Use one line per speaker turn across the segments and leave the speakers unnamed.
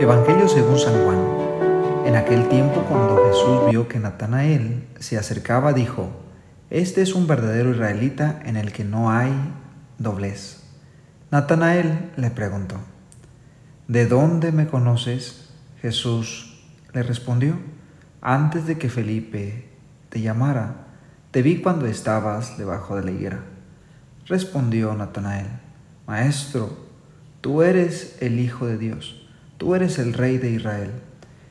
Evangelio según San Juan. En aquel tiempo cuando Jesús vio que Natanael se acercaba, dijo, Este es un verdadero israelita en el que no hay doblez. Natanael le preguntó, ¿De dónde me conoces? Jesús le respondió, Antes de que Felipe te llamara, te vi cuando estabas debajo de la higuera. Respondió Natanael, Maestro, tú eres el Hijo de Dios tú eres el rey de Israel.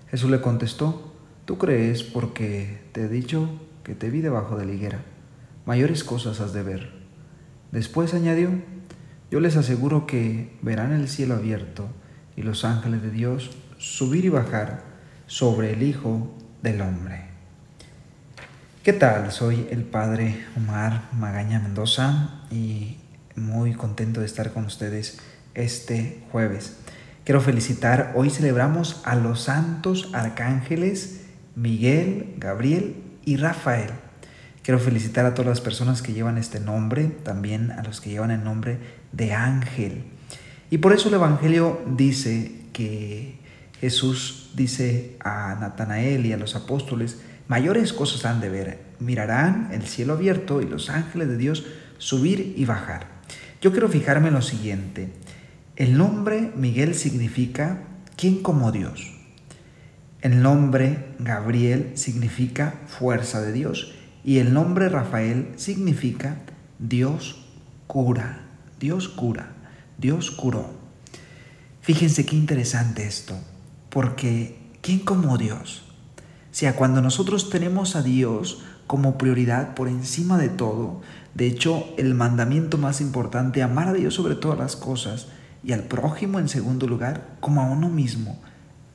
Jesús le contestó, tú crees porque te he dicho que te vi debajo de la higuera. Mayores cosas has de ver. Después añadió, yo les aseguro que verán el cielo abierto y los ángeles de Dios subir y bajar sobre el Hijo del Hombre. ¿Qué tal? Soy el Padre Omar Magaña Mendoza y muy contento de estar con ustedes este jueves. Quiero felicitar, hoy celebramos a los santos arcángeles Miguel, Gabriel y Rafael. Quiero felicitar a todas las personas que llevan este nombre, también a los que llevan el nombre de ángel. Y por eso el Evangelio dice que Jesús dice a Natanael y a los apóstoles, mayores cosas han de ver, mirarán el cielo abierto y los ángeles de Dios subir y bajar. Yo quiero fijarme en lo siguiente, el nombre Miguel significa ¿quién como Dios? El nombre Gabriel significa fuerza de Dios y el nombre Rafael significa Dios cura, Dios cura, Dios curó. Fíjense qué interesante esto, porque ¿quién como Dios? Sea, cuando nosotros tenemos a Dios como prioridad por encima de todo, de hecho el mandamiento más importante, amar a Dios sobre todas las cosas, y al prójimo en segundo lugar, como a uno mismo.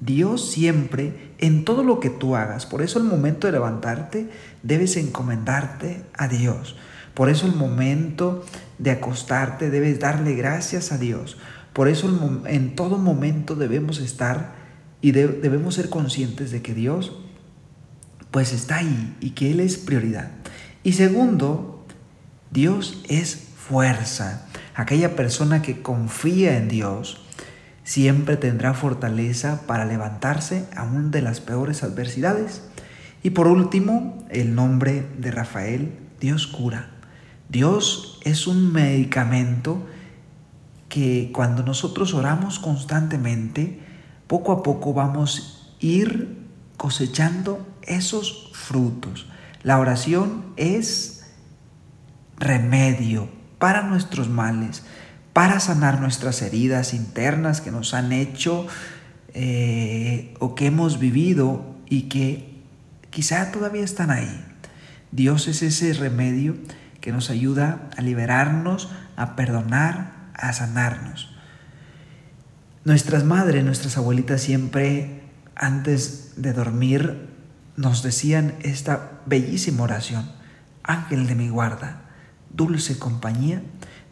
Dios siempre, en todo lo que tú hagas, por eso el momento de levantarte, debes encomendarte a Dios. Por eso el momento de acostarte, debes darle gracias a Dios. Por eso en todo momento debemos estar y debemos ser conscientes de que Dios pues está ahí y que Él es prioridad. Y segundo, Dios es fuerza. Aquella persona que confía en Dios siempre tendrá fortaleza para levantarse aún de las peores adversidades. Y por último, el nombre de Rafael, Dios cura. Dios es un medicamento que cuando nosotros oramos constantemente, poco a poco vamos a ir cosechando esos frutos. La oración es remedio para nuestros males, para sanar nuestras heridas internas que nos han hecho eh, o que hemos vivido y que quizá todavía están ahí. Dios es ese remedio que nos ayuda a liberarnos, a perdonar, a sanarnos. Nuestras madres, nuestras abuelitas siempre antes de dormir nos decían esta bellísima oración, Ángel de mi guarda, dulce compañía,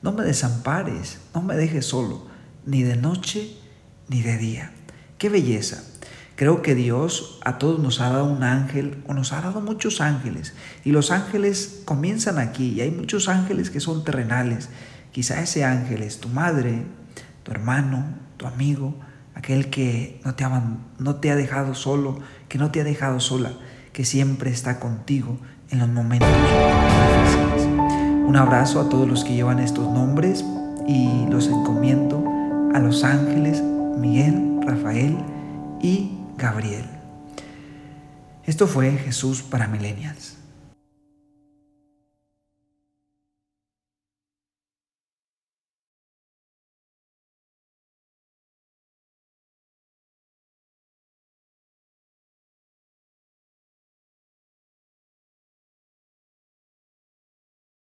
no me desampares, no me dejes solo, ni de noche ni de día. ¡Qué belleza! Creo que Dios a todos nos ha dado un ángel o nos ha dado muchos ángeles y los ángeles comienzan aquí y hay muchos ángeles que son terrenales. Quizá ese ángel es tu madre, tu hermano, tu amigo, aquel que no te, ha, no te ha dejado solo, que no te ha dejado sola, que siempre está contigo en los momentos difíciles. Un abrazo a todos los que llevan estos nombres y los encomiendo a los ángeles Miguel, Rafael y Gabriel. Esto fue Jesús para Millennials.